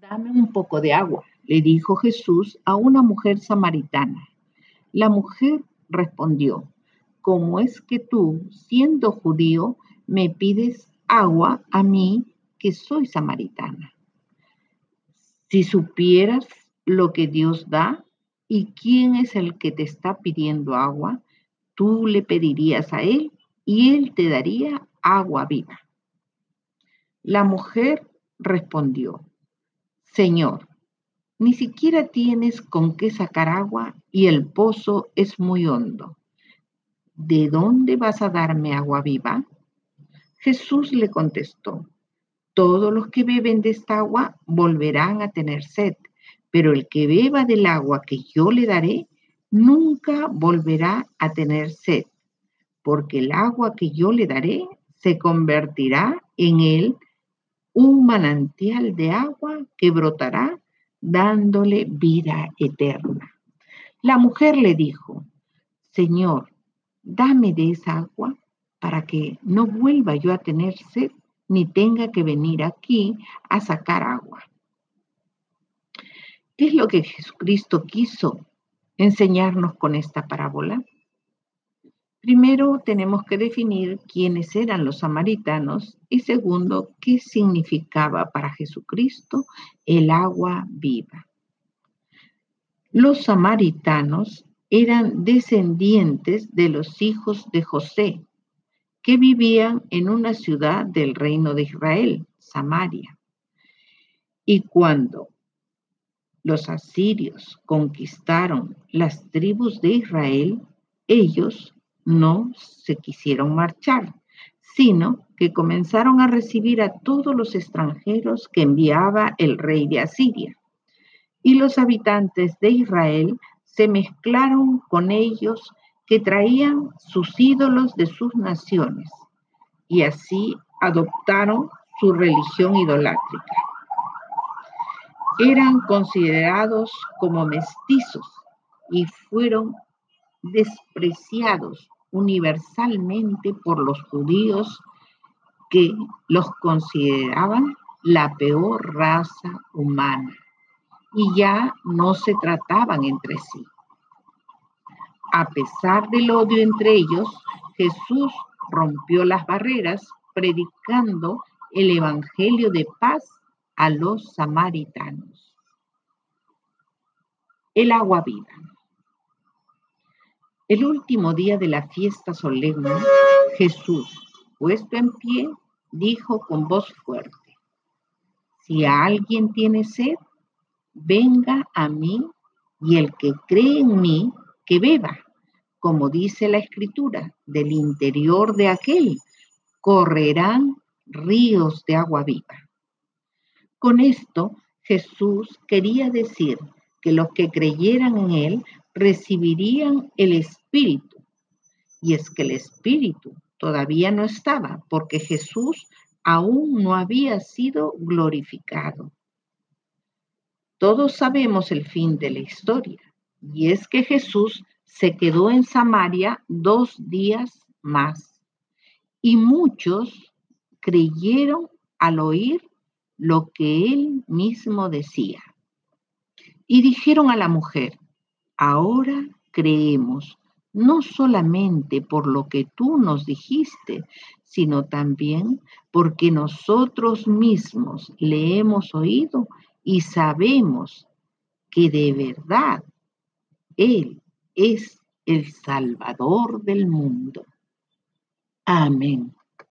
Dame un poco de agua, le dijo Jesús a una mujer samaritana. La mujer respondió, ¿cómo es que tú, siendo judío, me pides agua a mí que soy samaritana? Si supieras lo que Dios da y quién es el que te está pidiendo agua, tú le pedirías a él y él te daría agua viva. La mujer respondió, Señor, ni siquiera tienes con qué sacar agua y el pozo es muy hondo. ¿De dónde vas a darme agua viva? Jesús le contestó, todos los que beben de esta agua volverán a tener sed, pero el que beba del agua que yo le daré, nunca volverá a tener sed, porque el agua que yo le daré se convertirá en él un manantial de agua que brotará dándole vida eterna. La mujer le dijo, Señor, dame de esa agua para que no vuelva yo a tener sed ni tenga que venir aquí a sacar agua. ¿Qué es lo que Jesucristo quiso enseñarnos con esta parábola? Primero tenemos que definir quiénes eran los samaritanos y segundo, qué significaba para Jesucristo el agua viva. Los samaritanos eran descendientes de los hijos de José, que vivían en una ciudad del reino de Israel, Samaria. Y cuando los asirios conquistaron las tribus de Israel, ellos no se quisieron marchar, sino que comenzaron a recibir a todos los extranjeros que enviaba el rey de Asiria. Y los habitantes de Israel se mezclaron con ellos que traían sus ídolos de sus naciones y así adoptaron su religión idolátrica. Eran considerados como mestizos y fueron despreciados universalmente por los judíos que los consideraban la peor raza humana y ya no se trataban entre sí. A pesar del odio entre ellos, Jesús rompió las barreras predicando el Evangelio de paz a los samaritanos. El agua viva. El último día de la fiesta solemne, Jesús, puesto en pie, dijo con voz fuerte, si alguien tiene sed, venga a mí y el que cree en mí, que beba, como dice la escritura, del interior de aquel correrán ríos de agua viva. Con esto Jesús quería decir que los que creyeran en él recibirían el Espíritu. Y es que el Espíritu todavía no estaba porque Jesús aún no había sido glorificado. Todos sabemos el fin de la historia, y es que Jesús se quedó en Samaria dos días más, y muchos creyeron al oír lo que él mismo decía. Y dijeron a la mujer, Ahora creemos, no solamente por lo que tú nos dijiste, sino también porque nosotros mismos le hemos oído y sabemos que de verdad Él es el Salvador del mundo. Amén.